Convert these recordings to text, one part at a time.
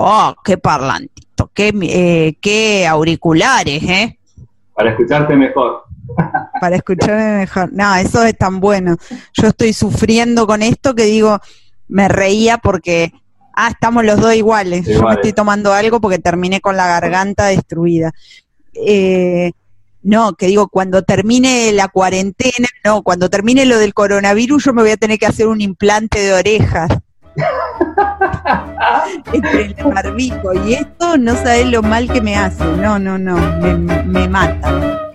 Oh, qué parlantito, qué, eh, qué auriculares, ¿eh? Para escucharte mejor. Para escucharme mejor. No, eso es tan bueno. Yo estoy sufriendo con esto que digo, me reía porque, ah, estamos los dos iguales. Yo me estoy tomando algo porque terminé con la garganta destruida. Eh, no, que digo, cuando termine la cuarentena, no, cuando termine lo del coronavirus, yo me voy a tener que hacer un implante de orejas. Entre el barbijo y esto, no sabes lo mal que me hace. No, no, no, me, me mata.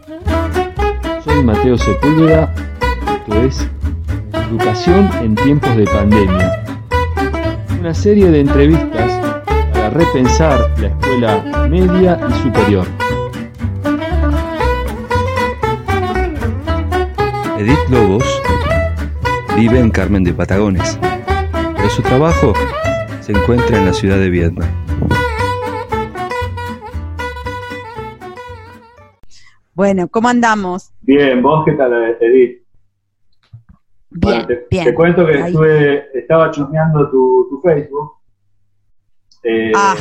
Soy Mateo Sepúlveda, esto es Educación en tiempos de pandemia. Una serie de entrevistas para repensar la escuela media y superior. Edith Lobos vive en Carmen de Patagones, pero su trabajo se encuentra en la ciudad de Vietnam. Bueno, ¿cómo andamos? Bien, ¿vos qué tal, Edith? Bien, te, cuento que estuve, estaba chusmeando tu, Facebook. Eh, ah,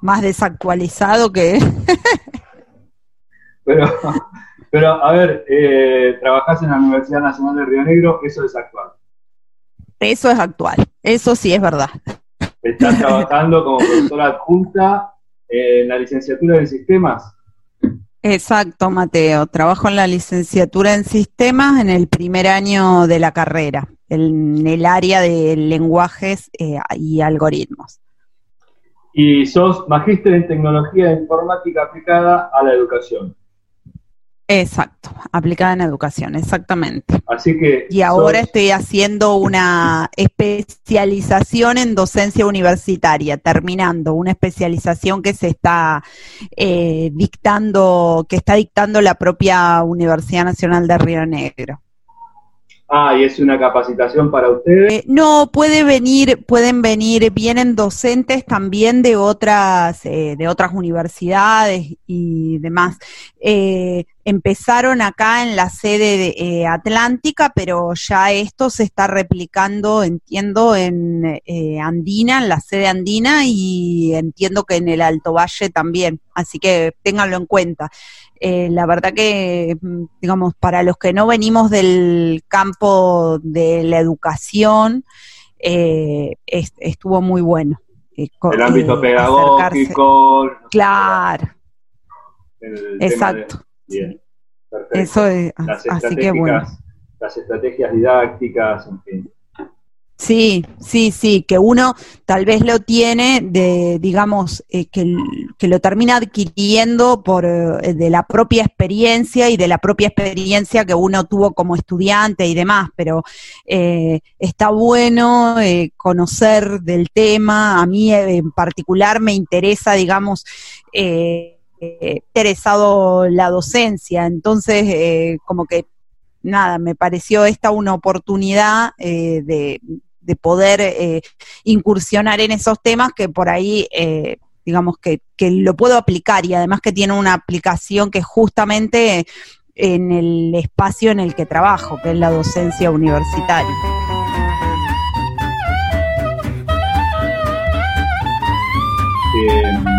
más desactualizado que... pero pero, a ver, eh, trabajás en la Universidad Nacional de Río Negro, eso es actual. Eso es actual, eso sí es verdad. Estás trabajando como profesora adjunta en la licenciatura en sistemas. Exacto, Mateo. Trabajo en la licenciatura en sistemas en el primer año de la carrera, en el área de lenguajes eh, y algoritmos. Y sos magíster en tecnología informática aplicada a la educación. Exacto, aplicada en educación, exactamente. Así que. Y ahora estoy haciendo una especialización en docencia universitaria, terminando una especialización que se está eh, dictando, que está dictando la propia Universidad Nacional de Río Negro. Ah, y es una capacitación para ustedes. Eh, no, puede venir, pueden venir, vienen docentes también de otras, eh, de otras universidades y demás. Eh, empezaron acá en la sede de, atlántica, pero ya esto se está replicando, entiendo, en Andina, en la sede andina, y entiendo que en el Alto Valle también. Así que ténganlo en cuenta. Eh, la verdad que, digamos, para los que no venimos del campo de la educación, eh, estuvo muy bueno. Eh, el ámbito pedagógico. Claro. Exacto. Bien, Eso es, así que bueno. Las estrategias didácticas, en fin. Sí, sí, sí, que uno tal vez lo tiene de, digamos, eh, que, que, lo termina adquiriendo por eh, de la propia experiencia y de la propia experiencia que uno tuvo como estudiante y demás, pero eh, está bueno conocer del tema. A mí en particular me interesa, digamos, interesado la docencia, entonces como que nada, me pareció esta una oportunidad de de poder eh, incursionar en esos temas que por ahí, eh, digamos, que, que, lo puedo aplicar y además que tiene una aplicación que justamente en el espacio en el que trabajo, que es la docencia universitaria. Eh,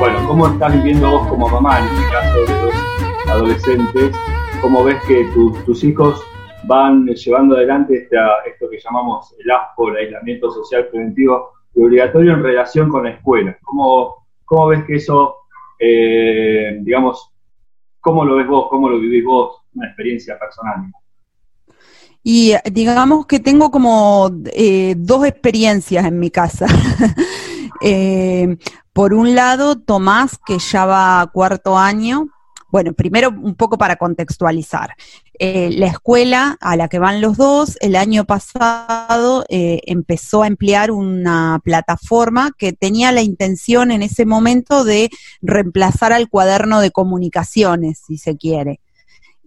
bueno, ¿cómo estás viviendo vos como mamá, en este caso de los adolescentes? ¿Cómo ves que tus hijos van llevando adelante esto que llamamos el ASPO, el aislamiento social preventivo y obligatorio en relación con la escuela. ¿Cómo, cómo ves que eso, eh, digamos, cómo lo ves vos, cómo lo vivís vos, una experiencia personal? Y digamos que tengo como eh, dos experiencias en mi casa. Eh, por un lado, Tomás, que ya va a cuarto año, bueno, primero un poco para contextualizar. Eh, la escuela a la que van los dos el año pasado eh, empezó a emplear una plataforma que tenía la intención en ese momento de reemplazar al cuaderno de comunicaciones, si se quiere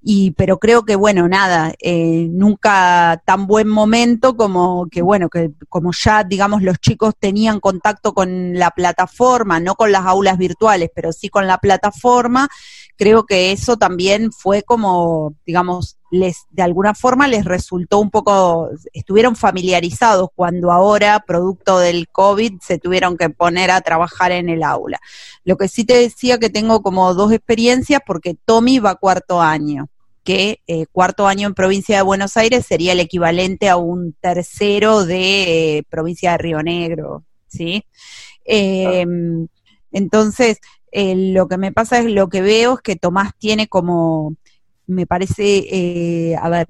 y pero creo que bueno nada eh, nunca tan buen momento como que bueno que como ya digamos los chicos tenían contacto con la plataforma no con las aulas virtuales pero sí con la plataforma creo que eso también fue como, digamos, les, de alguna forma les resultó un poco, estuvieron familiarizados cuando ahora, producto del COVID, se tuvieron que poner a trabajar en el aula. Lo que sí te decía que tengo como dos experiencias porque Tommy va cuarto año que eh, cuarto año en provincia de Buenos Aires sería el equivalente a un tercero de eh, provincia de Río Negro, ¿sí? Em, entonces, eh, lo que me pasa es lo que veo es que Tomás tiene como, me parece, a ver,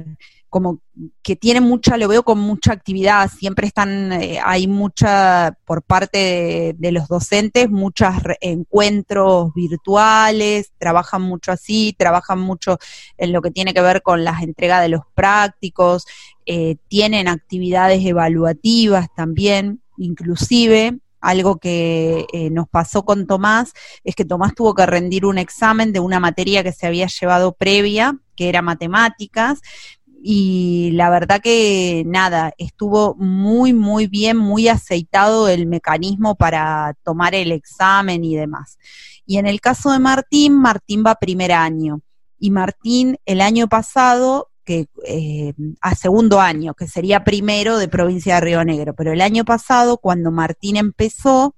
como que tiene mucha, lo veo con mucha actividad, siempre están, eh, hay mucha, por parte de, los docentes, muchos encuentros virtuales, trabajan mucho así, trabajan mucho en lo que tiene que ver con las entregas de los prácticos, eh, tienen actividades evaluativas también, inclusive. Algo que eh, nos pasó con Tomás es que Tomás tuvo que rendir un examen de una materia que se había llevado previa, que era matemáticas, y la verdad que nada, estuvo muy, muy bien, muy aceitado el mecanismo para tomar el examen y demás. Y en el caso de Martín, Martín va primer año. Y Martín el año pasado, que eh, a segundo año, que sería primero de provincia de Río Negro, pero el año pasado, cuando Martín empezó,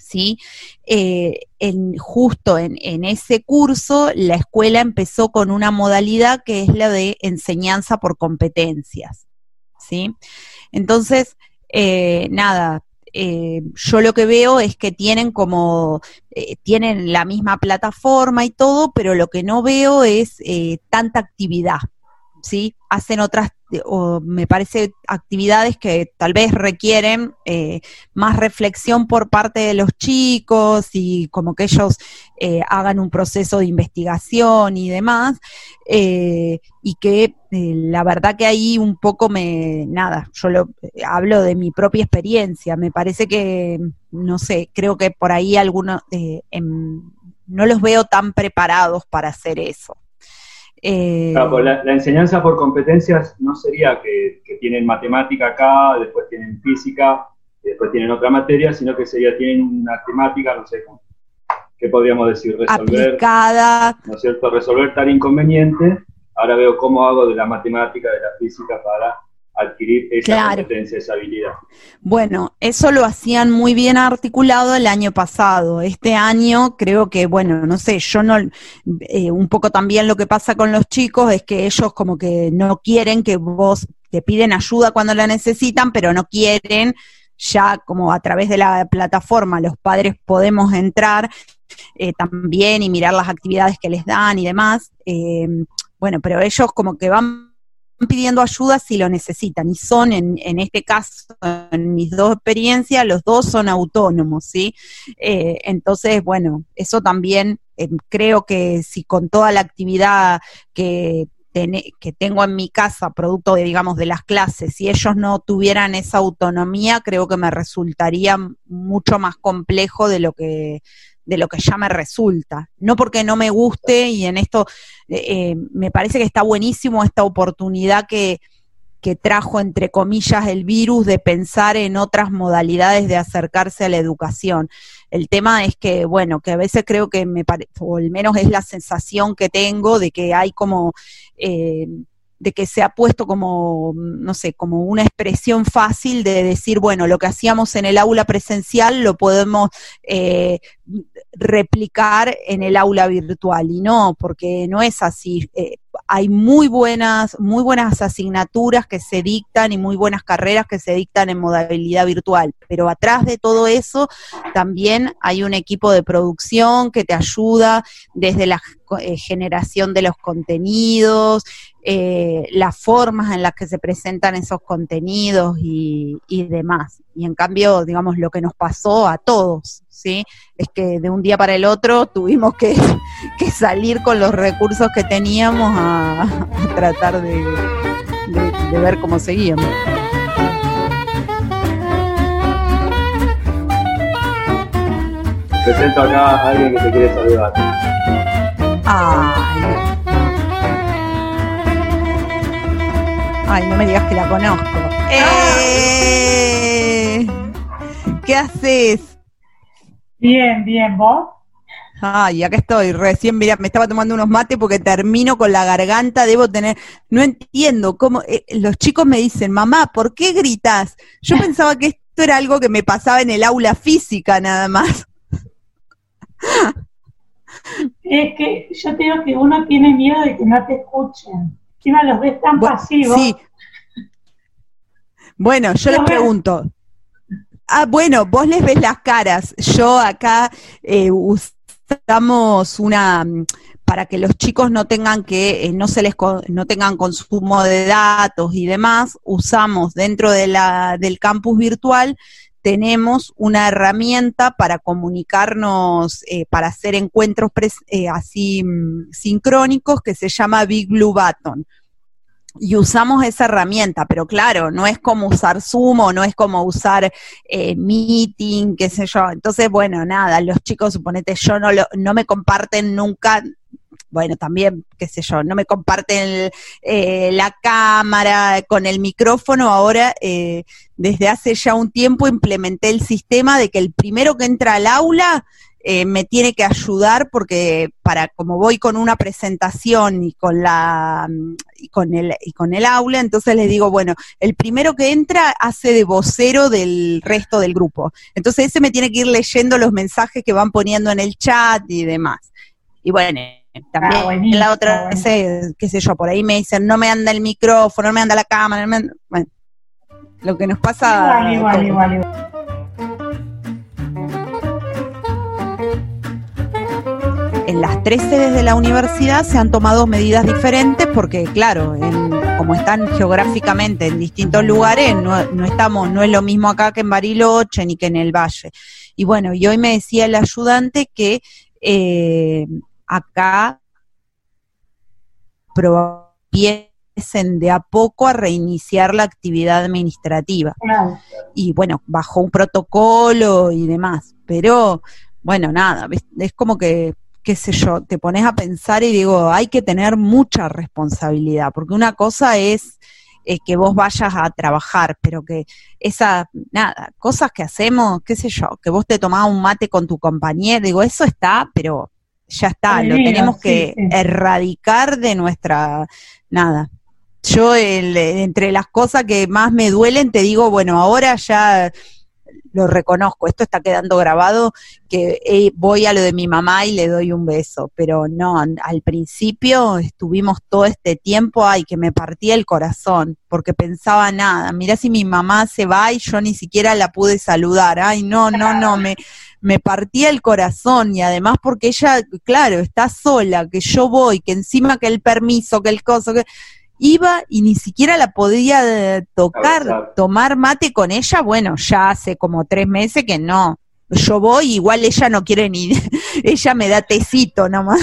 ¿sí? Eh, en, justo en, ese curso, la escuela empezó con una modalidad que es la de enseñanza por competencias, ¿sí? Entonces, eh, nada, eh, yo lo que veo es que tienen como, tienen la misma plataforma y todo, pero lo que no veo es tanta actividad, ¿sí? Hacen otras, o me parece, actividades que tal vez requieren eh, más reflexión por parte de los chicos y como que ellos eh, hagan un proceso de investigación y demás, eh, y que la verdad que ahí un poco me, nada, yo lo hablo de mi propia experiencia, me parece que, no sé, creo que por ahí algunos, em, no los veo tan preparados para hacer eso. Eh, pues la, enseñanza por competencias no sería que, tienen matemática acá, después tienen física, después tienen otra materia, sino que sería, tienen una temática, no sé, ¿qué podríamos decir? Resolver, Aplicada. ¿no es cierto? Resolver tal inconveniente. Ahora veo cómo hago de la matemática, de la física para adquirir esa competencia, esa habilidad. Bueno, eso lo hacían muy bien articulado el año pasado. Este año creo que, bueno, no sé, yo no, eh, un poco también lo que pasa con los chicos es que ellos como que no quieren que vos te piden ayuda cuando la necesitan, pero no quieren ya como a través de la plataforma los padres podemos entrar eh, también y mirar las actividades que les dan y demás. Eh, bueno, pero ellos como que van pidiendo ayuda si lo necesitan y son en, en este caso, en mis dos experiencias, los dos son autónomos, ¿sí? Eh, entonces, bueno, eso también eh, creo que si con toda la actividad que, que tengo en mi casa, producto de, digamos, de las clases, si ellos no tuvieran esa autonomía, creo que me resultaría mucho más complejo de lo que de lo que ya me resulta. No porque no me guste y en esto eh, eh, me parece que está buenísimo esta oportunidad que, que trajo, entre comillas, el virus de pensar en otras modalidades de acercarse a la educación. El tema es que, bueno, que a veces creo que me parece, o al menos es la sensación que tengo de que hay como... Eh, de que se ha puesto como, no sé, como una expresión fácil de decir, bueno, lo que hacíamos en el aula presencial lo podemos eh, replicar en el aula virtual. Y no, porque no es así. Eh, hay muy buenas, muy buenas asignaturas que se dictan y muy buenas carreras que se dictan en modalidad virtual. Pero atrás de todo eso también hay un equipo de producción que te ayuda desde la eh, generación de los contenidos, eh, las formas en las que se presentan esos contenidos y, demás. Y en cambio, digamos, lo que nos pasó a todos, ¿sí? Es que de un día para el otro tuvimos que, salir con los recursos que teníamos a, tratar de, ver cómo seguíamos. Presento acá a alguien que te quiere saludar. Ay, Ay, no me digas que la conozco. ¡Eh! ¿Qué haces? Bien, bien, ¿vos? Ay, acá estoy, recién, mira, me estaba tomando unos mates porque termino con la garganta, debo tener, no entiendo cómo, eh, los chicos me dicen, mamá, ¿por qué gritas? Yo pensaba que esto era algo que me pasaba en el aula física nada más. Es que yo te digo que uno tiene miedo de que no te escuchen. Encima los ves tan pasivos. Sí. Bueno, yo les pregunto. Ah, bueno, vos les ves las caras. Yo acá eh, Estamos una para que los chicos no tengan que eh, no se les no tengan consumo de datos y demás, usamos dentro del campus virtual tenemos una herramienta para comunicarnos, eh, para hacer encuentros eh, así mm, sincrónicos que se llama Big Blue Button y usamos esa herramienta, pero claro, no es como usar Zoom no es como usar eh, Meeting, qué sé yo. Entonces, bueno, nada, los chicos, suponete, yo no, lo, no me comparten nunca, bueno, también, qué sé yo, no me comparten eh, la cámara con el micrófono. Ahora, eh, desde hace ya un tiempo implementé el sistema de que el primero que entra al aula eh, me tiene que ayudar porque para como voy con una presentación y con la y con el y con el aula, entonces les digo, bueno, el primero que entra hace de vocero del resto del grupo. Entonces ese me tiene que ir leyendo los mensajes que van poniendo en el chat y demás. Y bueno, también ah, la otra, qué sé yo, por ahí me dicen, no me anda el micrófono, no me anda la cámara, bueno, lo que nos pasa. igual, igual, igual. En las tres sedes de la universidad se han tomado medidas diferentes porque, claro, como están geográficamente en distintos lugares, no, estamos, no es lo mismo acá que en Bariloche ni que en el Valle. Y bueno, y hoy me decía el ayudante que eh, acá empiecen de a poco a reiniciar la actividad administrativa. Y bueno, bajo un protocolo y demás. Pero bueno, nada, es como que qué sé yo, te pones a pensar y digo, hay que tener mucha responsabilidad, porque una cosa es eh, que vos vayas a trabajar, pero que esa, nada, cosas que hacemos, qué sé yo, que vos te tomás un mate con tu compañero, digo, eso está, pero ya está, lo tenemos que erradicar de nuestra, nada. Yo, entre las cosas que más me duelen, te digo, bueno, ahora ya lo reconozco, esto está quedando grabado, que voy a lo de mi mamá y le doy un beso, pero no, al principio estuvimos todo este tiempo, ay, que me partía el corazón, porque pensaba nada, mira si mi mamá se va y yo ni siquiera la pude saludar, ay, no, no, no, me, me partía el corazón. Y además porque ella, claro, está sola, que yo voy, que encima que el permiso, que el coso, que iba y ni siquiera la podía eh, tocar, tomar mate con ella, bueno, ya hace como tres meses que no. Yo voy, igual ella no quiere ni, ella me da tecito nomás.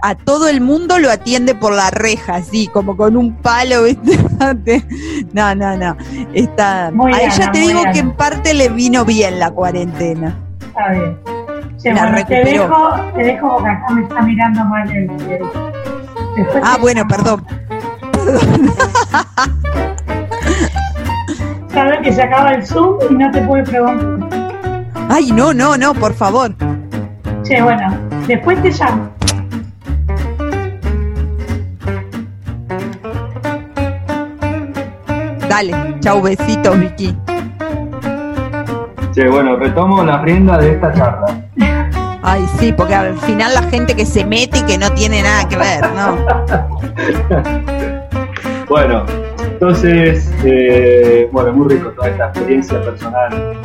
A todo el mundo lo atiende por la reja, así, como con un palo, No, no, no. Está, a ella te digo que en parte le vino bien la cuarentena. Está bien. la Te dejo, te dejo porque acá me está mirando mal el ah, bueno, perdón. Perdón. Sabes que se acaba el Zoom y no te puede preguntar. Ay, no, no, no, por favor. Che, bueno, después te llamo. Dale, chau, besitos, Vicky. Che, bueno, retomo la rienda de esta charla. Ay, sí, porque al final la gente que se mete y que no tiene nada que ver, ¿no? bueno, entonces, eh, bueno, muy rico toda esta experiencia personal,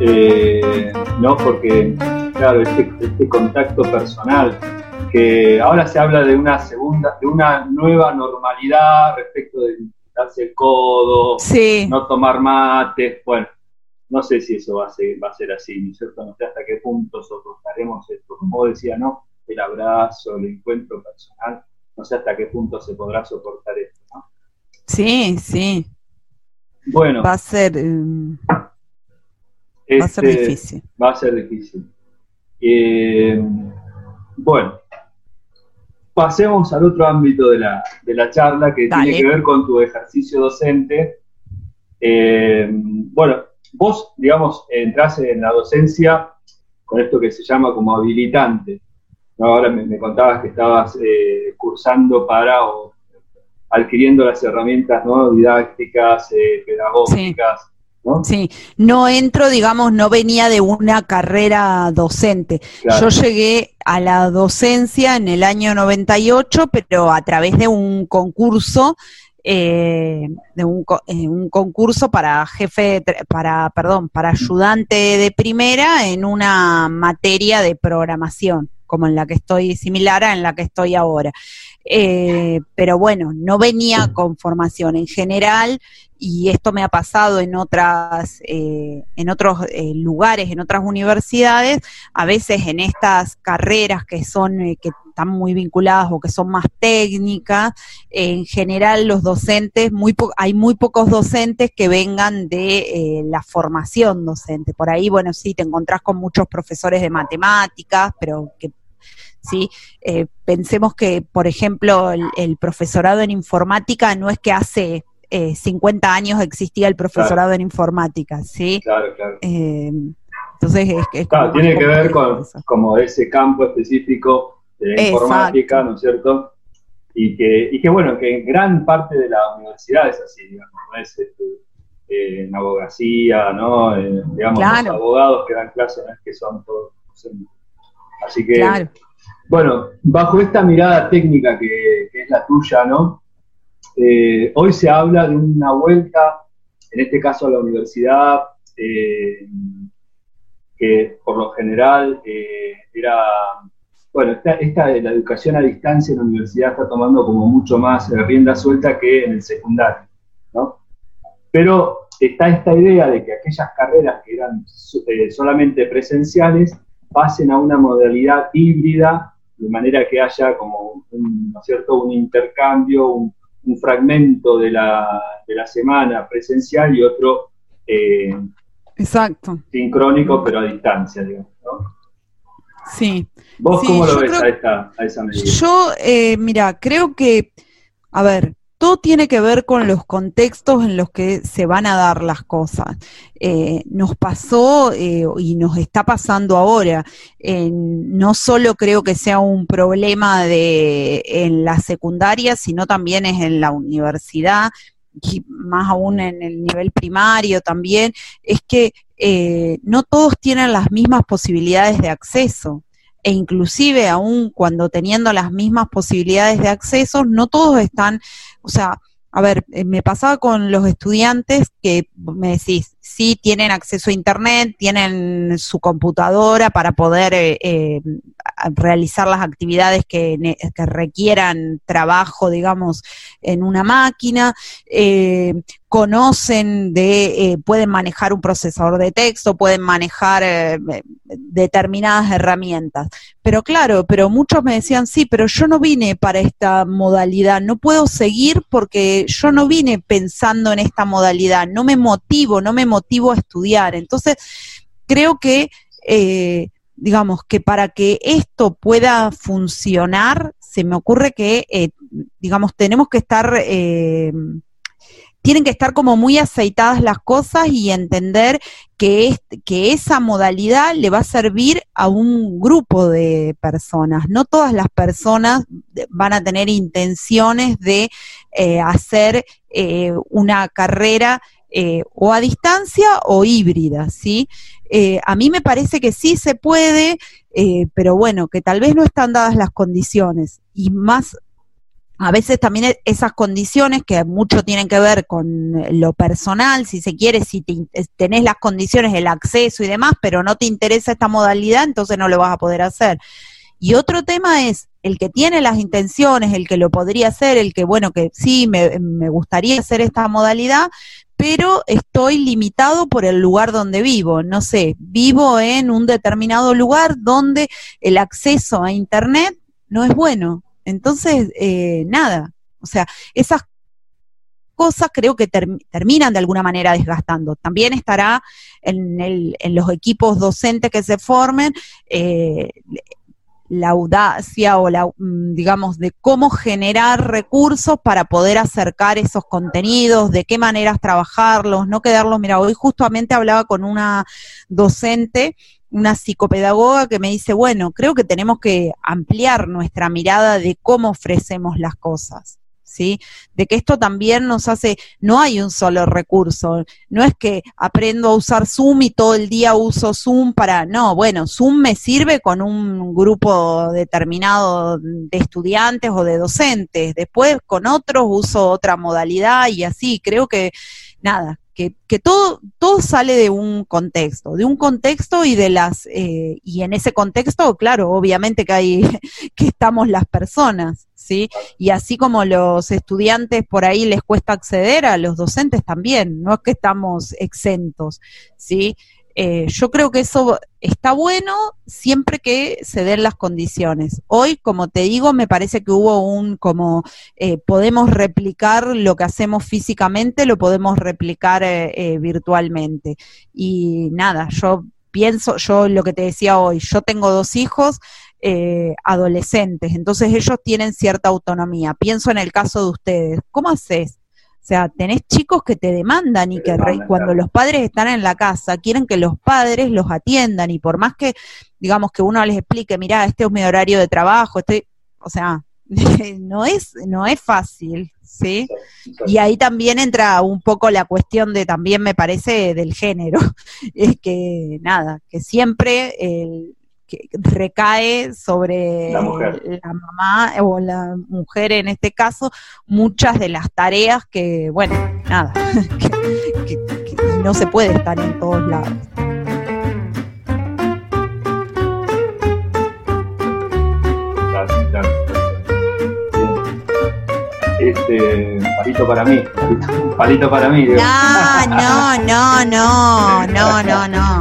eh, ¿no? Porque, claro, este, este, contacto personal, que ahora se habla de una segunda, de una nueva normalidad respecto de darse el codo, no tomar mate, bueno, no sé si eso va a ser, va a ser así, ¿no es cierto? No sé hasta qué punto soportaremos esto. Como decía, ¿no? El abrazo, el encuentro personal, no sé hasta qué punto se podrá soportar esto, ¿no? Sí, sí. Bueno. Va a ser, eh, va a ser este, difícil. Va a ser difícil. Eh, bueno, pasemos al otro ámbito de la, de la charla que tiene que ver con tu ejercicio docente. Eh, bueno, vos, digamos, entras en la docencia con esto que se llama como habilitante. Ahora me, contabas que estabas eh, cursando para o adquiriendo las herramientas ¿no? didácticas, eh, pedagógicas. ¿no? Sí, no entro, digamos, no venía de una carrera docente. Yo llegué a la docencia en el año 98, pero a través de un concurso eh, de un, eh, un, concurso para jefe, para, perdón, para ayudante de primera en una materia de programación, como en la que estoy, similar a en la que estoy ahora. Eh, pero bueno, no venía con formación en general y esto me ha pasado en otras, eh, en otros eh, lugares, en otras universidades, a veces en estas carreras que son, que están muy vinculadas o que son más técnicas, en general los docentes, muy hay muy pocos docentes que vengan de la formación docente. Por ahí, bueno, sí, te encontrás con muchos profesores de matemáticas, pero que ¿sí? Eh, pensemos que, por ejemplo, el, profesorado en informática no es que hace 50 eh, años existía el profesorado en informática, ¿sí? Claro, claro. Eh, entonces, es, claro, tiene que ver con como ese campo específico de la informática, ¿no es cierto? Y que, y que, bueno, que en gran parte de la universidad es así, digamos, no es este, en abogacía, ¿no? digamos, los abogados que dan clases no es que son todos Así que claro. Bueno, bajo esta mirada técnica que, es la tuya, ¿no? Eh, hoy se habla de una vuelta, en este caso a la universidad, eh, que por lo general eh, era, bueno, esta, esta, la educación a distancia en la universidad está tomando como mucho más rienda suelta que en el secundario, ¿no? Pero está esta idea de que aquellas carreras que eran solamente presenciales pasen a una modalidad híbrida de manera que haya como un, ¿no cierto? un intercambio, un, fragmento de la, de la, semana presencial y otro eh, Exacto. sincrónico, pero a distancia, digamos. ¿no? Sí. ¿Vos cómo lo ves a, esta, a esa medida? Yo, eh, mira, creo que, a ver, todo tiene que ver con los contextos en los que se van a dar las cosas. Eh, nos pasó eh, y nos está pasando ahora. no solo creo que sea un problema de en la secundaria, sino también es en la universidad y más aún en el nivel primario también, es que eh, no todos tienen las mismas posibilidades de acceso e inclusive aún cuando teniendo las mismas posibilidades de acceso, no todos están, o sea, a ver, eh, me pasaba con los estudiantes que me decís, sí tienen acceso a Internet, tienen su computadora para poder eh, eh, realizar las actividades que, requieran trabajo, digamos, en una máquina, conocen de, pueden manejar un procesador de texto, pueden manejar determinadas herramientas. Pero claro, pero muchos me decían, sí, pero yo no vine para esta modalidad, no puedo seguir porque yo no vine pensando en esta modalidad, no me motivo, no me motivo a estudiar. Entonces, creo que, eh, digamos, que para que esto pueda funcionar, se me ocurre que, eh, digamos, tenemos que estar... Eh, tienen que estar como muy aceitadas las cosas y entender que, que esa modalidad le va a servir a un grupo de personas. No todas las personas van a tener intenciones de eh, hacer eh, una carrera eh, o a distancia o híbrida, ¿sí? a mí me parece que sí se puede, pero bueno, que tal vez no están dadas las condiciones. Y más a veces también e, esas condiciones que mucho tienen que ver con lo personal, si se quiere, si tenés las condiciones, el acceso y demás, pero no te interesa esta modalidad, entonces no lo vas a poder hacer. Y otro tema es el que tiene las intenciones, el que lo podría hacer, el que, bueno, que sí, me, gustaría hacer esta modalidad, pero estoy limitado por el lugar donde vivo. No sé, vivo en un determinado lugar donde el acceso a Internet no es bueno. Entonces, eh, nada, o sea, esas cosas creo que terminan de alguna manera desgastando. También estará en, el, en los equipos docentes que se formen eh, la audacia o la, mm, digamos, de cómo generar recursos para poder acercar esos contenidos, de qué maneras trabajarlos, no quedarlos, mira, hoy justamente hablaba con una docente, una psicopedagoga que me dice, bueno, creo que tenemos que ampliar nuestra mirada de cómo ofrecemos las cosas. ¿Sí? De que esto también nos hace, no hay un solo recurso, no es que aprendo a usar Zoom y todo el día uso Zoom para, no, bueno, Zoom me sirve con un grupo determinado de estudiantes o de docentes, después con otros uso otra modalidad y así, creo que nada, que, todo, todo sale de un contexto, de un contexto y de las, eh, y en ese contexto, claro, obviamente que hay, que estamos las personas, ¿sí? Y así como los estudiantes por ahí les cuesta acceder, a los docentes también, no es que estamos exentos, ¿sí? Eh, yo creo que eso está bueno siempre que se den las condiciones. Hoy, como te digo, me parece que hubo un como eh, podemos replicar lo que hacemos físicamente, lo podemos replicar eh, virtualmente. Y nada, yo pienso, yo lo que te decía hoy, yo tengo dos hijos, adolescentes, entonces ellos tienen cierta autonomía. Pienso en el caso de ustedes, ¿cómo haces? O sea, tenés chicos que te demandan y que cuando los padres están en la casa quieren que los padres los atiendan y por más que, digamos, que uno les explique, mira, este es mi horario de trabajo, estoy, o sea, no es, no es fácil, ¿sí? Y ahí también entra un poco la cuestión de, también me parece, del género, es que nada, que siempre el, que recae sobre la, mamá o la mujer en este caso muchas de las tareas que, bueno, nada, que, no se puede estar en todos lados. Este, palito para mí, palito para mí. No, no, no, no, no, no, no.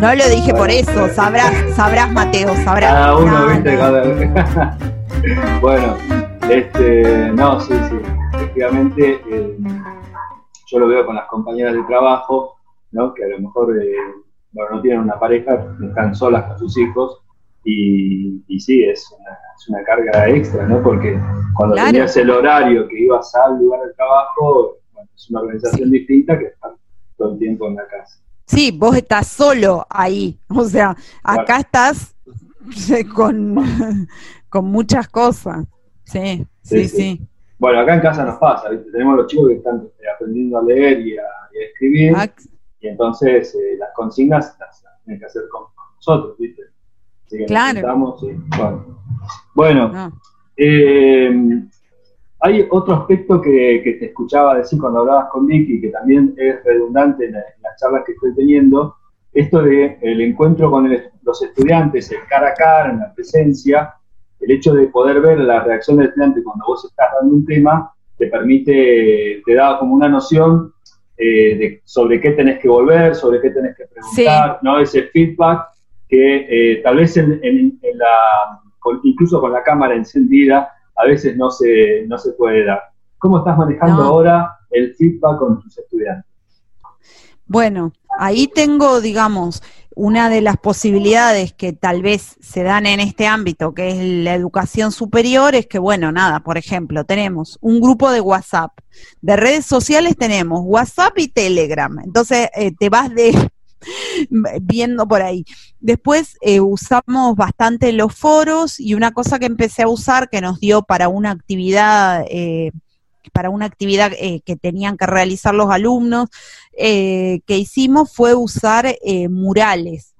No lo dije por eso, sabrás, sabrás Mateo, sabrás. Cada uno, viste, cada Bueno, este, no, sí, sí, efectivamente, eh, yo lo veo con las compañeras de trabajo, ¿no? Que a lo mejor eh, no tienen una pareja, están solas con sus hijos, y, y sí, es una, es una, carga extra, ¿no? Porque cuando tenías el horario que ibas al lugar de trabajo, es una organización distinta que estar todo el tiempo en la casa. Sí, vos estás solo ahí. O sea, acá estás con, con muchas cosas. Sí, sí, sí, Bueno, acá en casa nos pasa, ¿viste? tenemos los chicos que están eh, aprendiendo a leer y a, escribir, ah, y entonces eh, las consignas las, tienen que hacer con, nosotros, ¿viste? claro. bueno, bueno eh, hay otro aspecto que, te escuchaba decir cuando hablabas con Vicky, que también es redundante en, las charlas que estoy teniendo, esto de el encuentro con los estudiantes, el cara a cara, en la presencia, el hecho de poder ver la reacción del estudiante cuando vos estás dando un tema, te permite, te da como una noción eh, de sobre qué tenés que volver, sobre qué tenés que preguntar, ¿no? Ese feedback que eh, tal vez en, la, incluso con la cámara encendida, a veces no se, no se puede dar. ¿Cómo estás manejando ahora el feedback con tus estudiantes? Bueno, ahí tengo, digamos, una de las posibilidades que tal vez se dan en este ámbito, que es la educación superior, es que, bueno, nada, por ejemplo, tenemos un grupo de WhatsApp. De redes sociales tenemos WhatsApp y Telegram. Entonces, eh, te vas de viendo por ahí. Después eh, usamos bastante los foros y una cosa que empecé a usar que nos dio para una actividad, eh, para una actividad eh, que tenían que realizar los alumnos, que hicimos fue usar murales.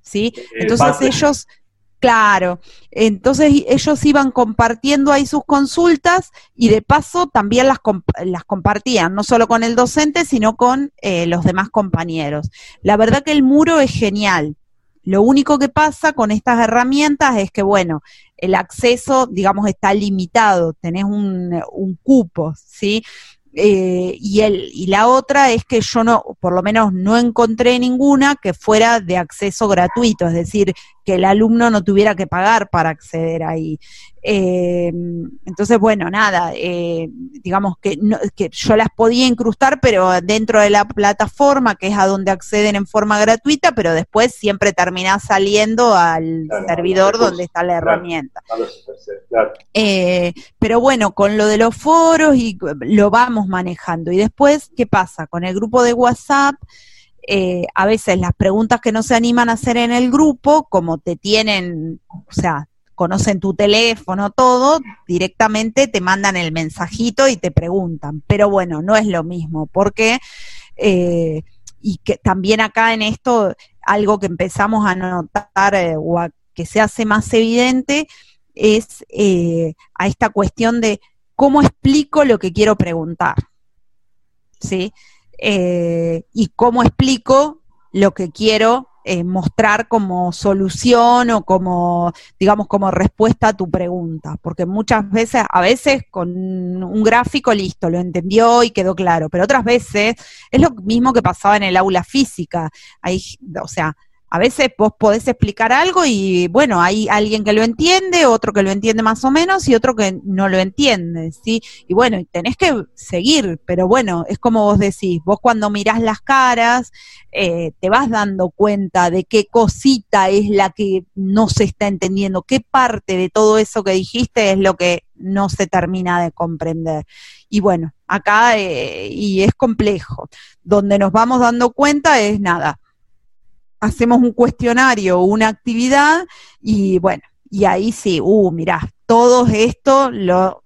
¿sí? Entonces ellos Claro, entonces ellos iban compartiendo ahí sus consultas y de paso también las, compartían, no solo con el docente, sino con eh, los demás compañeros. La verdad que el muro es genial. Lo único que pasa con estas herramientas es que, bueno, el acceso, digamos, está limitado, tenés un, un cupo, ¿sí? Eh, y, el, y la otra es que yo no, por lo menos no encontré ninguna que fuera de acceso gratuito, es decir, que el alumno no tuviera que pagar para acceder ahí. Eh, entonces, bueno, nada, eh, digamos que, que yo las podía incrustar, pero dentro de la plataforma, que es a donde acceden en forma gratuita, pero después siempre termina saliendo al servidor donde está la herramienta. Eh, pero bueno, con lo de los foros y lo vamos manejando. Y después, ¿qué pasa? Con el grupo de WhatsApp, a veces las preguntas que no se animan a hacer en el grupo, como te tienen, o sea, conocen tu teléfono, todo, directamente te mandan el mensajito y te preguntan. Pero bueno, no es lo mismo, porque, eh, y que también acá en esto, algo que empezamos a notar eh, o a que se hace más evidente, es eh, a esta cuestión de cómo explico lo que quiero preguntar. ¿Sí? y cómo explico lo que quiero eh, mostrar como solución o como, digamos, como respuesta a tu pregunta, porque muchas veces, a veces con un gráfico listo, lo entendió y quedó claro, pero otras veces es lo mismo que pasaba en el aula física, hay, o sea, a veces vos podés explicar algo y bueno, hay alguien que lo entiende, otro que lo entiende más o menos y otro que no lo entiende, ¿sí? Y bueno, tenés que seguir, pero bueno, es como vos decís, vos cuando mirás las caras, eh, te vas dando cuenta de qué cosita es la que no se está entendiendo, qué parte de todo eso que dijiste es lo que no se termina de comprender. Y bueno, acá, eh, y es complejo, donde nos vamos dando cuenta es nada hacemos un cuestionario o una actividad y bueno, y ahí sí, uh, mirá, todos esto lo,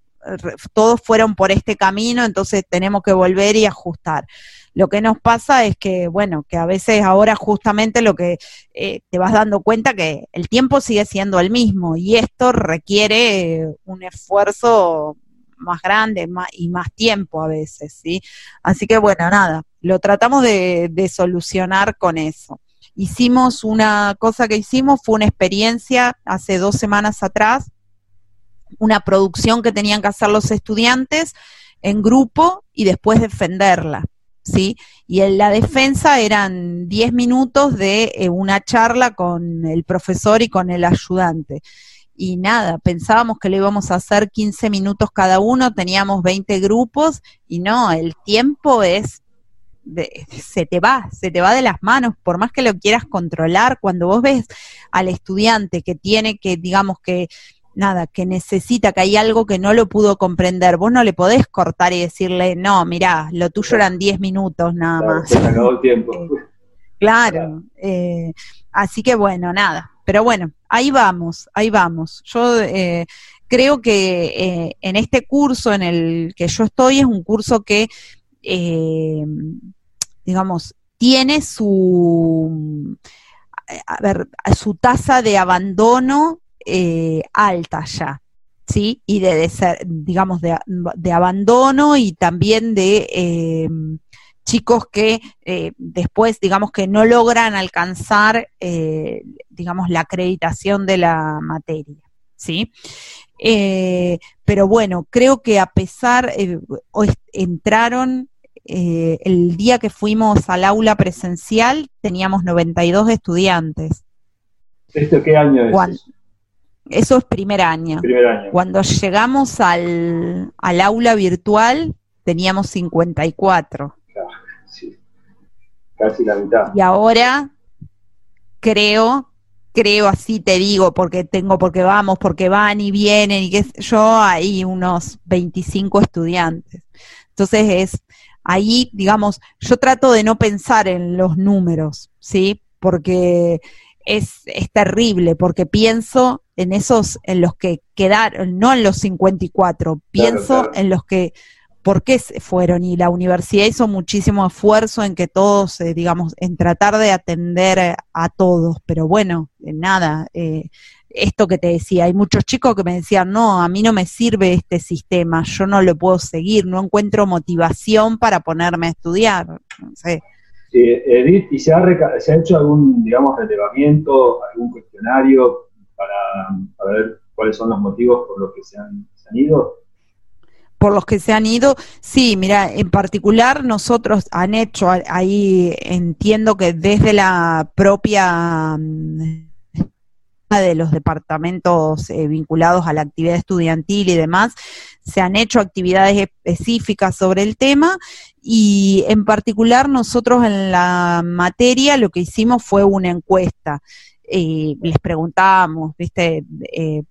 todos fueron por este camino, entonces tenemos que volver y ajustar. Lo que nos pasa es que, bueno, que a veces ahora justamente lo que eh, te vas dando cuenta que el tiempo sigue siendo el mismo y esto requiere un esfuerzo más grande y más tiempo a veces, ¿sí? Así que bueno, nada, lo tratamos de solucionar con eso hicimos una cosa que hicimos, fue una experiencia hace dos semanas atrás, una producción que tenían que hacer los estudiantes en grupo y después defenderla. ¿Sí? Y en la defensa eran 10 minutos de eh, una charla con el profesor y con el ayudante. Y nada, pensábamos que le íbamos a hacer 15 minutos cada uno, teníamos 20 grupos y no, el tiempo es se te va, se te va de las manos, por más que lo quieras controlar, cuando vos ves al estudiante que tiene que, digamos que, nada, que necesita, que hay algo que no lo pudo comprender, vos no le podés cortar y decirle, no, mira, lo tuyo eran 10 minutos nada más. Se acabó el tiempo. claro, eh, así que bueno, nada, pero bueno, ahí vamos, ahí vamos. Yo eh, creo que eh, en este curso en el que yo estoy es un curso que eh, digamos, tiene su, a ver, su tasa de abandono eh, alta ya, ¿sí? Y de, digamos, de, abandono y también de eh, chicos que después, digamos, que no logran alcanzar, digamos, la acreditación de la materia, ¿sí? pero bueno, creo que a pesar, entraron eh, el día que fuimos al aula presencial teníamos 92 estudiantes. ¿Esto qué año es? eso es primer año. Cuando llegamos al, al aula virtual teníamos 54. Sí. Casi la mitad. Y ahora creo, creo así te digo, porque tengo, porque vamos, porque van y vienen, y que yo hay unos 25 estudiantes. Entonces es ahí, digamos, yo trato de no pensar en los números, ¿sí? Porque es, es terrible, porque pienso en esos, en los que quedaron, no en los 54, pienso en los que, ¿por qué se fueron? Y la universidad hizo muchísimo esfuerzo en que todos, eh, digamos, en tratar de atender a todos, pero bueno, nada, eh, esto que te decía, hay muchos chicos que me decían, no, a mí no me sirve este sistema, yo no lo puedo seguir, no encuentro motivación para ponerme a estudiar. No sé. Edith, ¿y se ha, se ha hecho algún, digamos, relevamiento, algún cuestionario para, ver cuáles son los motivos por los que se han, se han ido? por los que se han ido, sí, mira, en particular nosotros han hecho ahí, entiendo que desde la propia de los departamentos eh, vinculados a la actividad estudiantil y demás, se han hecho actividades específicas sobre el tema y en particular nosotros en la materia lo que hicimos fue una encuesta. y les preguntábamos, viste, eh,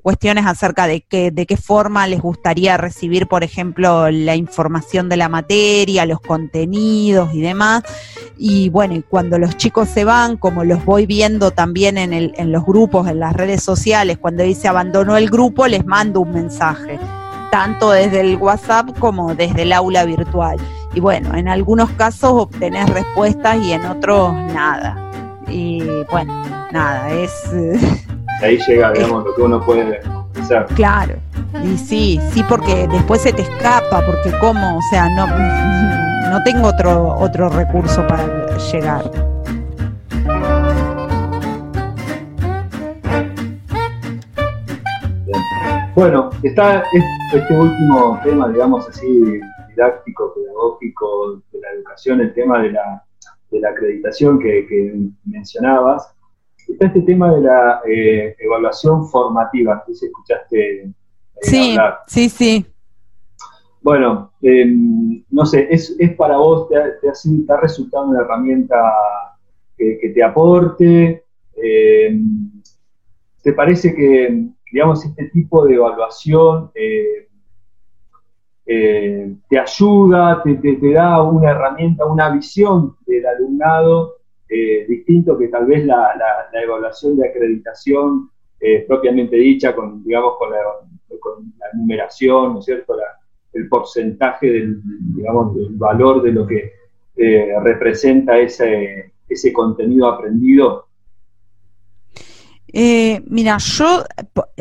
cuestiones acerca de qué, de qué forma les gustaría recibir, por ejemplo, la información de la materia, los contenidos y demás. Y bueno, cuando los chicos se van, como los voy viendo también en, el, en los grupos, en las redes sociales, cuando dice abandonó el grupo, les mando un mensaje, tanto desde el WhatsApp como desde el aula virtual. Y bueno, en algunos casos obtenés respuestas y en otros nada. Y bueno, nada, es... ahí llega, digamos, lo que uno puede hacer. Claro, y sí, sí, porque después se te escapa, porque cómo, o sea, no, no tengo otro, otro recurso para llegar. Bueno, está este último tema, digamos así, didáctico, pedagógico de la educación, el tema de la, de la acreditación que, que mencionabas está este tema de la eh, evaluación formativa, que si escuchaste eh, sí, Sí, sí. Bueno, em, no sé, ¿es, para vos, te ha, te, resultado una herramienta que, te aporte? Em, ¿Te parece que, digamos, este tipo de evaluación eh, te ayuda, te, te, da una herramienta, una visión del alumnado eh, distinto que tal vez la, evaluación de acreditación eh, propiamente dicha, con, digamos, con la, numeración, ¿no cierto?, el porcentaje del, digamos, valor de lo que eh, representa ese, ese contenido aprendido eh, mira, yo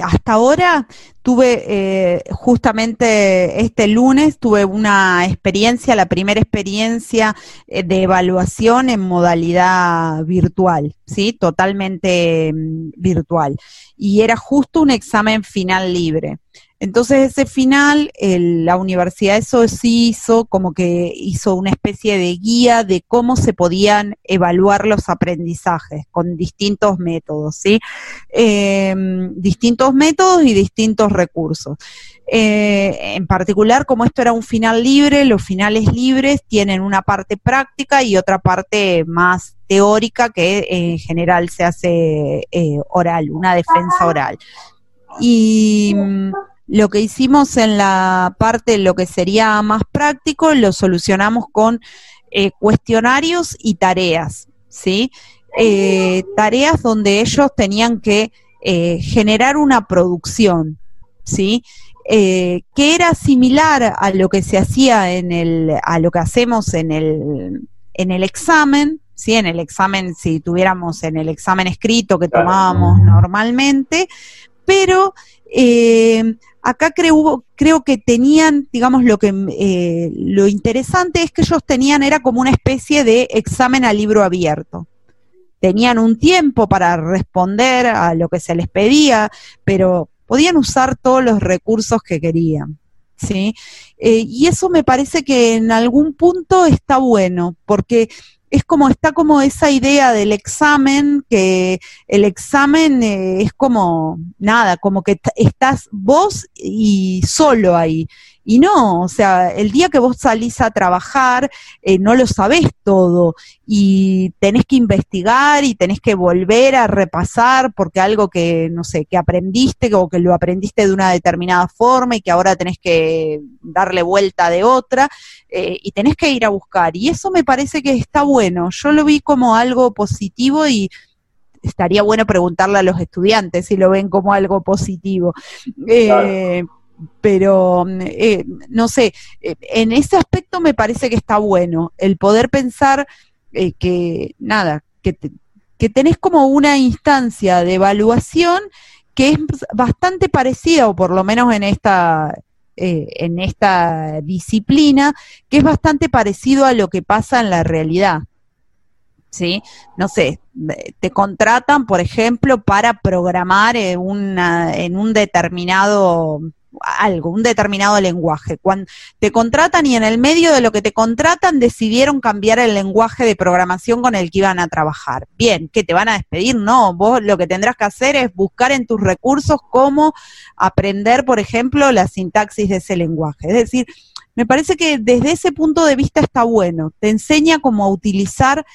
hasta ahora tuve, eh, justamente este lunes, tuve una experiencia, la primera experiencia eh, de evaluación en modalidad virtual, ¿sí? Totalmente mm, virtual. Y era justo un examen final libre. Entonces ese final, la universidad eso sí hizo como que hizo una especie de guía de cómo se podían evaluar los aprendizajes con distintos métodos, ¿sí? Em, distintos métodos y distintos recursos. Eh, en particular, como esto era un final libre, los finales libres tienen una parte práctica y otra parte más teórica que en general se hace eh, oral, una defensa oral. Y lo que hicimos en la parte, lo que sería más práctico, lo solucionamos con eh, cuestionarios y tareas, ¿sí? Eh, tareas donde ellos tenían que eh, generar una producción, ¿sí? que era similar a lo que se hacía en el, a lo que hacemos en el, en el examen, ¿sí? En el examen, si tuviéramos en el examen escrito que tomábamos normalmente, pero eh, acá creo, creo que tenían, digamos, lo que eh, lo interesante es que ellos tenían, era como una especie de examen a libro abierto. Tenían un tiempo para responder a lo que se les pedía, pero podían usar todos los recursos que querían. ¿sí? Eh, y eso me parece que en algún punto está bueno, porque es como, está como esa idea del examen, que el examen eh, es como, nada, como que estás vos y solo ahí. Y no, o sea, el día que vos salís a trabajar, eh, no lo sabés todo y tenés que investigar y tenés que volver a repasar porque algo que, no sé, que aprendiste o que lo aprendiste de una determinada forma y que ahora tenés que darle vuelta de otra eh, y tenés que ir a buscar. Y eso me parece que está bueno. Yo lo vi como algo positivo y estaría bueno preguntarle a los estudiantes si lo ven como algo positivo. Eh, pero eh, no sé, eh, en ese aspecto me parece que está bueno el poder pensar eh, que, nada, que, que tenés como una instancia de evaluación que es bastante parecida, o por lo menos en esta, en esta disciplina, que es bastante parecido a lo que pasa en la realidad. ¿Sí? No sé, te contratan, por ejemplo, para programar una, en un determinado algo, un determinado lenguaje. Cuando te contratan y en el medio de lo que te contratan decidieron cambiar el lenguaje de programación con el que iban a trabajar. Bien, ¿que te van a despedir? No, vos lo que tendrás que hacer es buscar en tus recursos cómo aprender, por ejemplo, la sintaxis de ese lenguaje. Es decir, me parece que desde ese punto de vista está bueno, te enseña cómo utilizar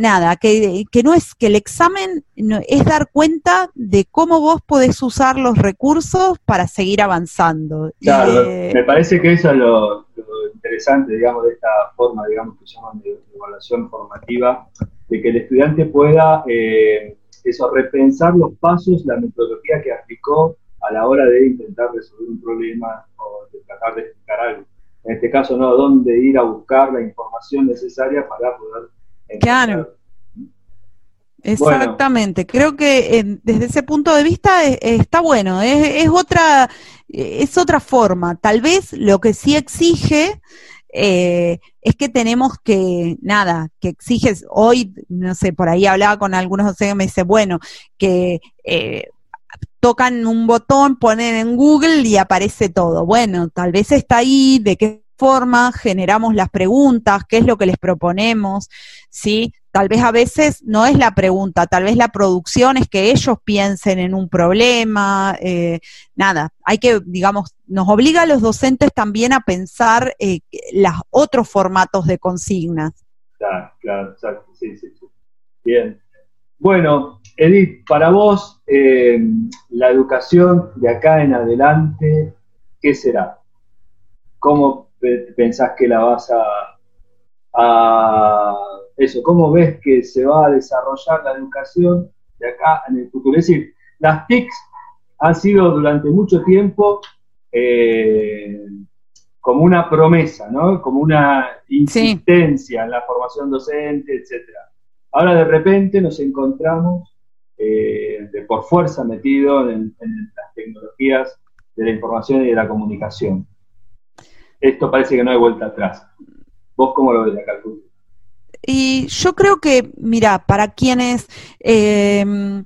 nada, que, no es que el examen es dar cuenta de cómo vos podés usar los recursos para seguir avanzando. Claro, eh, me parece que eso es lo, interesante, digamos, de esta forma, digamos, que llaman de, evaluación formativa, de que el estudiante pueda, eh, eso, repensar los pasos, la metodología que aplicó a la hora de intentar resolver un problema o de tratar de explicar algo. En este caso, no, dónde ir a buscar la información necesaria para poder... Claro. Exactamente, creo que desde ese punto de vista está bueno, es, otra es otra forma. Tal vez lo que sí exige eh, es que tenemos que, nada, que exiges, hoy, no sé, por ahí hablaba con algunos docentes y me dice, bueno, que eh, tocan un botón, ponen en Google y aparece todo. Bueno, tal vez está ahí, de qué forma generamos las preguntas, qué es lo que les proponemos, ¿sí? Tal vez a veces no es la pregunta, tal vez la producción es que ellos piensen en un problema, eh, nada, hay que, digamos, nos obliga a los docentes también a pensar eh, los otros formatos de consignas. Claro, claro, exacto, sí, sí. Bien. Bueno, Edith, para vos, eh, la educación de acá en adelante, ¿qué será? ¿Cómo pensás que la vas a, eso, cómo ves que se va a desarrollar la educación de acá en el futuro? Es decir, las TICs han sido durante mucho tiempo eh, como una promesa, ¿no? Como una insistencia en la formación docente, etcétera. Ahora de repente nos encontramos eh, de por fuerza metido en, las tecnologías de la información y de la comunicación. Esto parece que no hay vuelta atrás. ¿Vos cómo lo ves acá? Y yo creo que, mira, para quienes... Eh,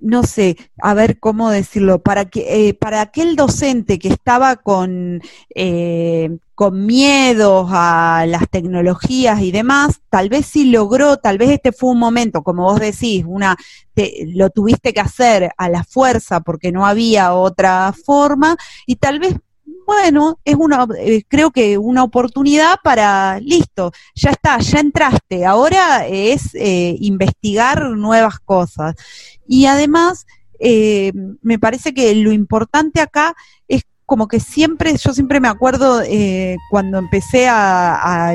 no sé, a ver cómo decirlo, para que eh, para aquel docente que estaba con eh, con miedos a las tecnologías y demás, tal vez sí logró, tal vez este fue un momento, como vos decís, una lo tuviste que hacer a la fuerza porque no había otra forma y tal vez bueno, es una, eh, creo que una oportunidad para, listo, ya está, ya entraste, ahora es eh, investigar nuevas cosas. Y además, eh, me parece que lo importante acá es como que siempre, yo siempre me acuerdo cuando empecé a,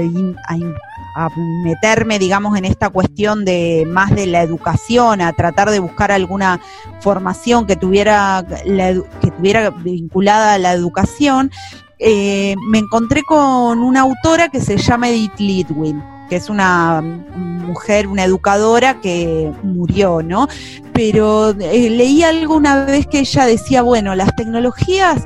meterme, digamos, en esta cuestión de más de la educación, a tratar de buscar alguna formación que tuviera, que tuviera vinculada a la educación, eh, me encontré con una autora que se llama Edith Lidwin, que es una mujer, una educadora que murió, ¿no? Pero eh, leí algo una vez que ella decía, bueno, las tecnologías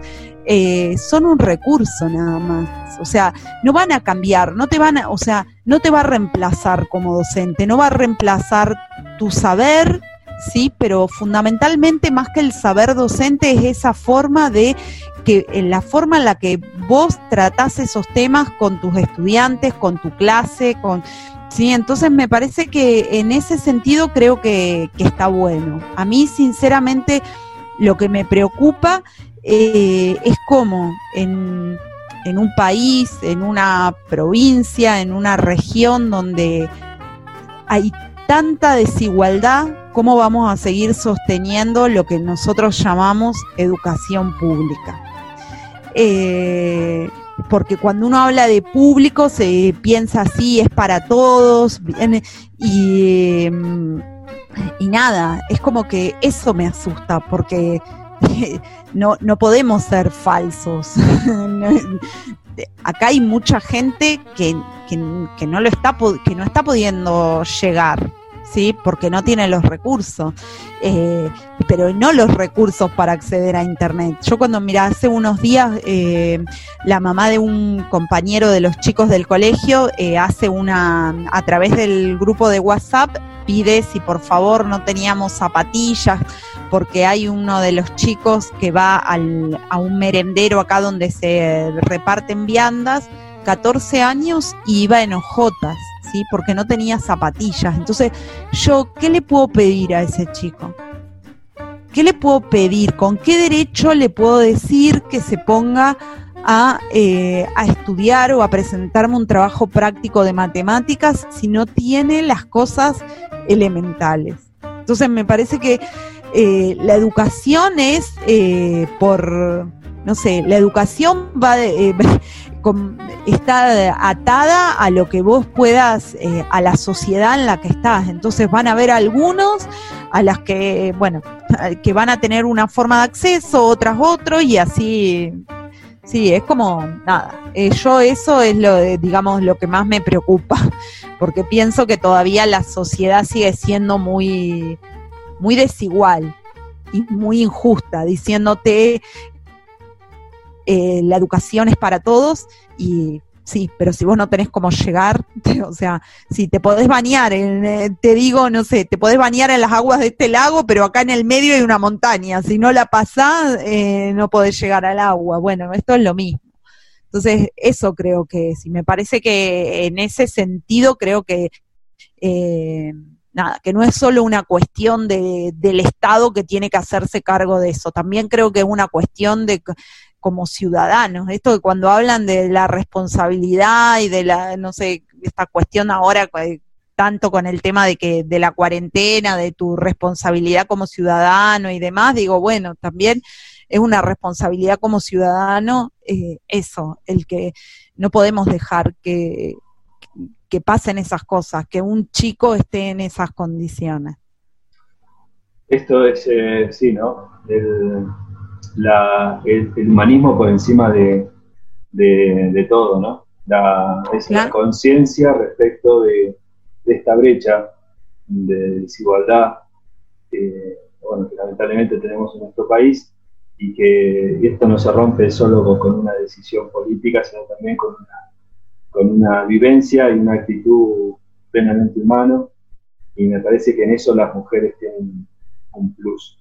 eh, son un recurso nada más. O sea, no van a cambiar, no te van a, o sea, no te va a reemplazar como docente, no va a reemplazar tu saber, sí, pero fundamentalmente más que el saber docente es esa forma de que en la forma en la que vos tratás esos temas con tus estudiantes, con tu clase, con sí, entonces me parece que en ese sentido creo que, que está bueno. A mí, sinceramente, lo que me preocupa eh, es como en, un país, en una provincia, en una región donde hay tanta desigualdad, ¿cómo vamos a seguir sosteniendo lo que nosotros llamamos educación pública? Eh, porque cuando uno habla de público se piensa así, es para todos, y nada, es como que eso me asusta, porque no, no podemos ser falsos. Acá hay mucha gente que, que, no lo está, que no está pudiendo llegar. ¿Sí? Porque no tiene los recursos, eh, pero no los recursos para acceder a Internet. Yo cuando, mira, hace unos días eh, la mamá de un compañero de los chicos del colegio eh, hace una, a través del grupo de WhatsApp, pide si por favor no teníamos zapatillas porque hay uno de los chicos que va al, a un merendero acá donde se reparten viandas, 14 años y iba en hojotas, Porque no tenía zapatillas. Entonces, yo, ¿qué le puedo pedir a ese chico? ¿Qué le puedo pedir? ¿Con qué derecho le puedo decir que se ponga a, eh, estudiar o a presentarme un trabajo práctico de matemáticas si no tiene las cosas elementales? Entonces me parece que eh, la educación es eh, por, no sé, la educación va de, está atada a lo que vos puedas, eh, a la sociedad en la que estás. Entonces van a haber algunos a las que, bueno, que van a tener una forma de acceso, otras otros, y así, sí, es como, nada, eh, yo eso es lo, digamos, lo que más me preocupa, porque pienso que todavía la sociedad sigue siendo muy, muy desigual y muy injusta, diciéndote eh, la educación es para todos y sí, pero si vos no tenés cómo llegar, o sea, si te podés bañar, eh, te digo, no sé, te podés bañar en las aguas de este lago, pero acá en el medio hay una montaña, si no la pasás, eh, no podés llegar al agua. Bueno, esto es lo mismo. Entonces, eso creo que sí, me parece que en ese sentido creo que... nada, que no es solo una cuestión de, del Estado que tiene que hacerse cargo de eso, también creo que es una cuestión de, como ciudadanos. Esto que cuando hablan de la responsabilidad y de la, no sé, esta cuestión ahora tanto con el tema de que de la cuarentena, de tu responsabilidad como ciudadano y demás, digo, bueno, también es una responsabilidad como ciudadano eh, eso, el que no podemos dejar que, que pasen esas cosas, que un chico esté en esas condiciones. Esto es, eh, sí, ¿no? La, el, humanismo por encima de, de, todo, ¿no? La, es la conciencia respecto de, esta brecha de desigualdad que, bueno, que lamentablemente tenemos en nuestro país y que esto no se rompe solo con una decisión política, sino también con una, con una vivencia y una actitud plenamente humano. Y me parece que en eso las mujeres tienen un plus.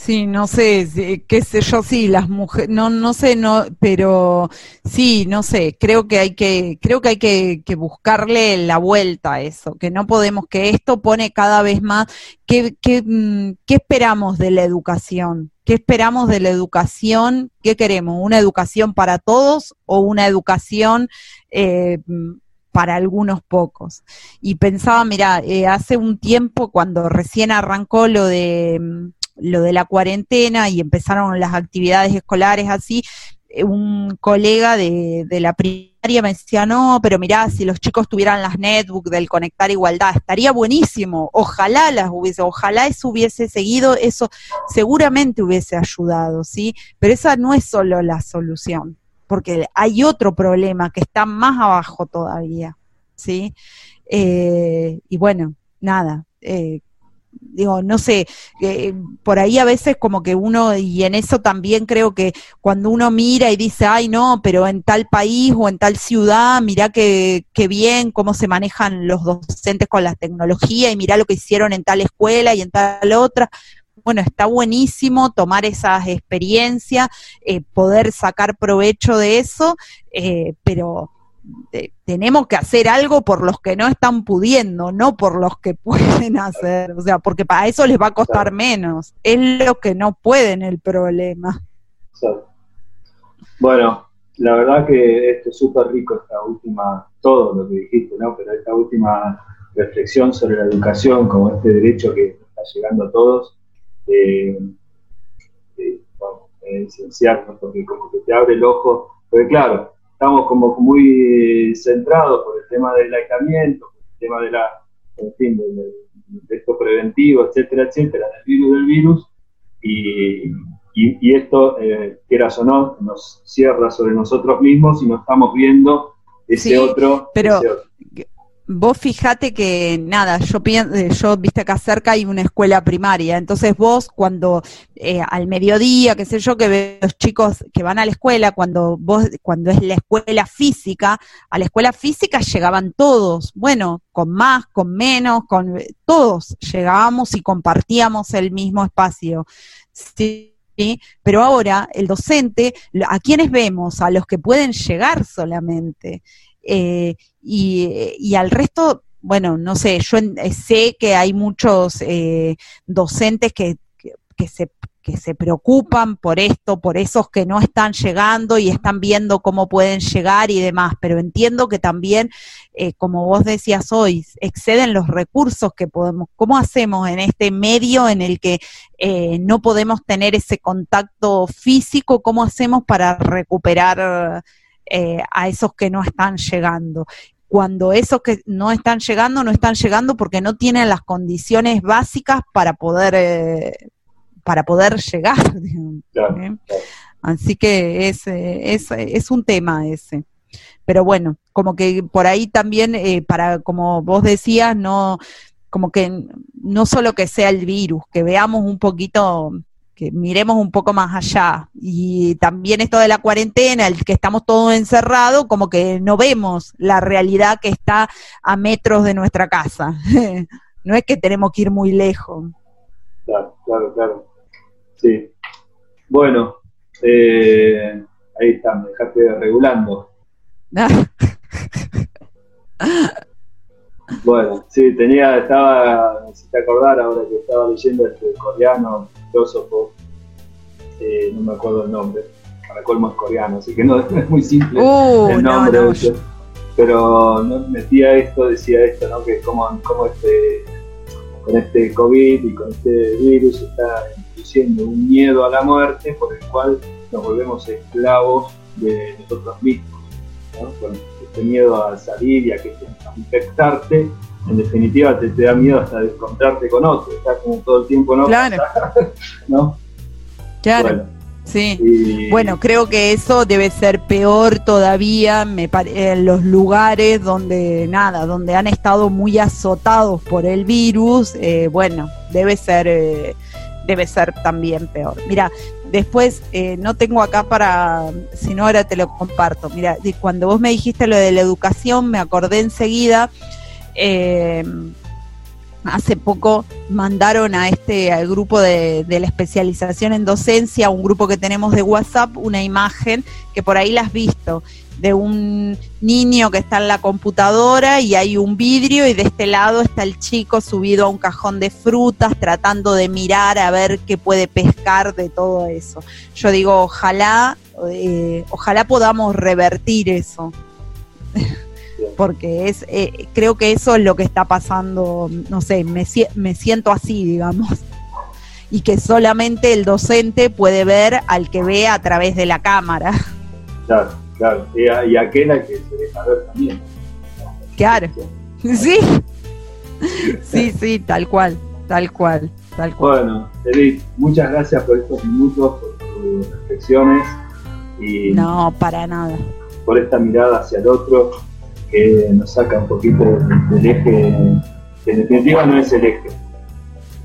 Sí, no sé, qué sé yo, sí, las mujeres, no, no sé, no, pero sí, no sé, creo que hay que, creo que hay que, que, buscarle la vuelta a eso, que no podemos, que esto pone cada vez más, ¿qué, qué, mm, qué esperamos de la educación? ¿Qué esperamos de la educación? ¿Qué queremos? ¿Una educación para todos o una educación eh, para algunos pocos? Y pensaba, mira, eh, hace un tiempo cuando recién arrancó lo de mm, lo de la cuarentena y empezaron las actividades escolares así, eh, un colega de, de la primaria me decía, no, pero mirá, si los chicos tuvieran las netbooks del Conectar Igualdad, estaría buenísimo, ojalá las hubiese, ojalá eso hubiese seguido, eso seguramente hubiese ayudado, ¿sí? Pero esa no es solo la solución, porque hay otro problema que está más abajo todavía, ¿sí? Eh, y bueno, nada, eh, digo, no sé, eh, por ahí a veces como que uno, y en eso también creo que cuando uno mira y dice, ay no, pero en tal país o en tal ciudad, mira qué, qué bien cómo se manejan los docentes con la tecnología y mira lo que hicieron en tal escuela y en tal otra. Bueno, está buenísimo tomar esas experiencias, eh, poder sacar provecho de eso, eh, pero tenemos que hacer algo por los que no están pudiendo, no por los que pueden hacer, o sea, porque para eso les va a costar menos, es lo que no pueden el problema. Bueno, la verdad que esto es súper rico, esta última, todo lo que dijiste, ¿no? Pero esta última reflexión sobre la educación como este derecho que está llegando a todos, eh, eh, es esencial, porque como que te abre el ojo, porque claro, estamos como muy centrados por el tema del aislamiento, por el tema de la, en fin, de, esto preventivo, etcétera, etcétera, del virus del virus, y, y, esto, eh, quieras o no, nos cierra sobre nosotros mismos y no estamos viendo ese otro. Pero, vos fijate que nada, yo pienso, yo viste acá cerca hay una escuela primaria, entonces vos cuando eh, al mediodía, qué sé yo, que veo los chicos que van a la escuela, cuando vos, cuando es la escuela física, a la escuela física llegaban todos, bueno, con más, con menos, con todos llegábamos y compartíamos el mismo espacio. Sí, pero ahora el docente, ¿a quiénes vemos? A los que pueden llegar solamente. Eh, y, al resto, bueno, no sé, yo eh, sé que hay muchos eh, docentes que, que, se que se preocupan por esto, por esos que no están llegando y están viendo cómo pueden llegar y demás, pero entiendo que también, como vos decías hoy, exceden los recursos que podemos, ¿cómo hacemos en este medio en el que no podemos tener ese contacto físico? ¿Cómo hacemos para recuperar eh, a esos que no están llegando. Cuando esos que no están llegando, no están llegando porque no tienen las condiciones básicas para poder, eh, para poder llegar. ¿eh? Así que es, es, es un tema ese pero bueno, como que por ahí también, para, como vos decías, no, como que no solo que sea el virus, que veamos un poquito que miremos un poco más allá. Y también esto de la cuarentena, el que estamos todos encerrados, como que no vemos la realidad que está a metros de nuestra casa. no es que tenemos que ir muy lejos. Claro, claro, claro. Sí. Bueno, eh, ahí está, me dejaste regulando. bueno, sí, tenía, estaba, necesito acordar ahora que estaba leyendo este coreano filósofo, eh, no me acuerdo el nombre, para colmo es coreano, así que no, es muy simple uh, el nombre. Pero no metía esto, decía esto, ¿no? que como, como este, con este COVID y con este virus está induciendo un miedo a la muerte por el cual nos volvemos esclavos de nosotros mismos. Con este miedo a salir y a, que, a infectarte, en definitiva te, te, da miedo hasta descontarte con otro, está como todo el tiempo no. Claro. ¿no? Claro. Sí. Bueno, creo que eso debe ser peor todavía me en los lugares donde nada, donde han estado muy azotados por el virus. Eh, bueno, debe ser eh, debe ser también peor. Mira, después eh, no tengo acá para, si no ahora te lo comparto. Mira, cuando vos me dijiste lo de la educación, me acordé enseguida. Eh, hace poco mandaron a este al grupo de, la especialización en docencia, un grupo que tenemos de WhatsApp, una imagen que por ahí la has visto de un niño que está en la computadora y hay un vidrio y de este lado está el chico subido a un cajón de frutas tratando de mirar a ver qué puede pescar de todo eso. Yo digo, ojalá, eh, ojalá podamos revertir eso. porque es eh, creo que eso es lo que está pasando, no sé, me, me siento así, digamos, y que solamente el docente puede ver al que ve a través de la cámara. Claro, claro, y, aquel al que se deja ver también. Claro, sí, sí, sí, tal cual, tal cual, tal cual. Bueno, Edith, muchas gracias por estos minutos, por tus reflexiones y... No, para nada. Por esta mirada hacia el otro que nos saca un poquito del eje, que en definitiva no es el eje,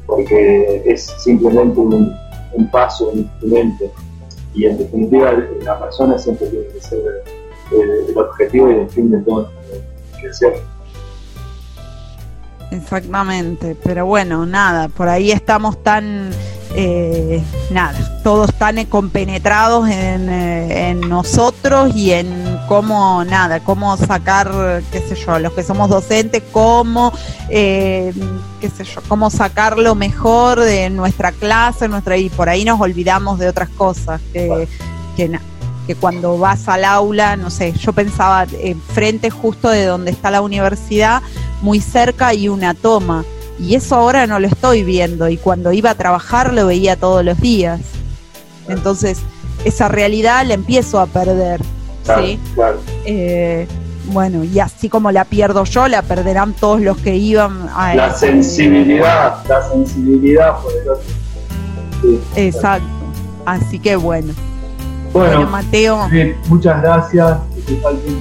porque es simplemente un, paso, un instrumento, y en definitiva la persona siempre tiene que ser el, objetivo y el fin de todo que ser. Exactamente, pero bueno, nada, por ahí estamos tan eh, nada, todos están compenetrados eh, en, nosotros y en cómo, nada, cómo sacar, qué sé yo, los que somos docentes, cómo, eh, qué sé yo, cómo sacar lo mejor de nuestra clase, nuestra, y por ahí nos olvidamos de otras cosas, que, que, que cuando vas al aula, no sé, yo pensaba, frente justo de donde está la universidad, muy cerca hay una toma y eso ahora no lo estoy viendo y cuando iba a trabajar lo veía todos los días. Entonces, esa realidad la empiezo a perder. ¿sí? Eh, bueno, y así como la pierdo yo, la perderán todos los que iban a... La sensibilidad, la sensibilidad por el otro. Exacto. Así que bueno. Bueno, Mateo. muchas gracias.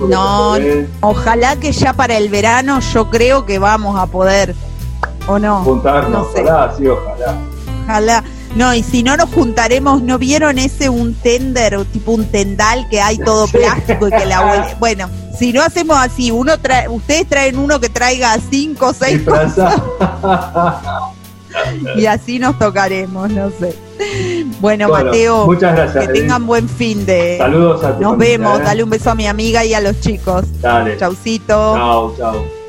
No, ojalá que ya para el verano yo creo que vamos a poder, ¿o no? juntarnos. no sé. Ojalá, sí, ojalá. Ojalá. No, y si no nos juntaremos, ¿no vieron ese un tender, tipo un tendal que hay todo plástico y que la huele? Bueno, si no hacemos así, uno trae, ustedes traen uno que traiga cinco o seis Disfrazá. y así nos tocaremos, no sé. Bueno, Bueno, Mateo, muchas gracias. que tengan buen fin de. Saludos a tu Nos familia, vemos, ¿eh? dale un beso a mi amiga y a los chicos. Dale. Chaucito. Chao, chao.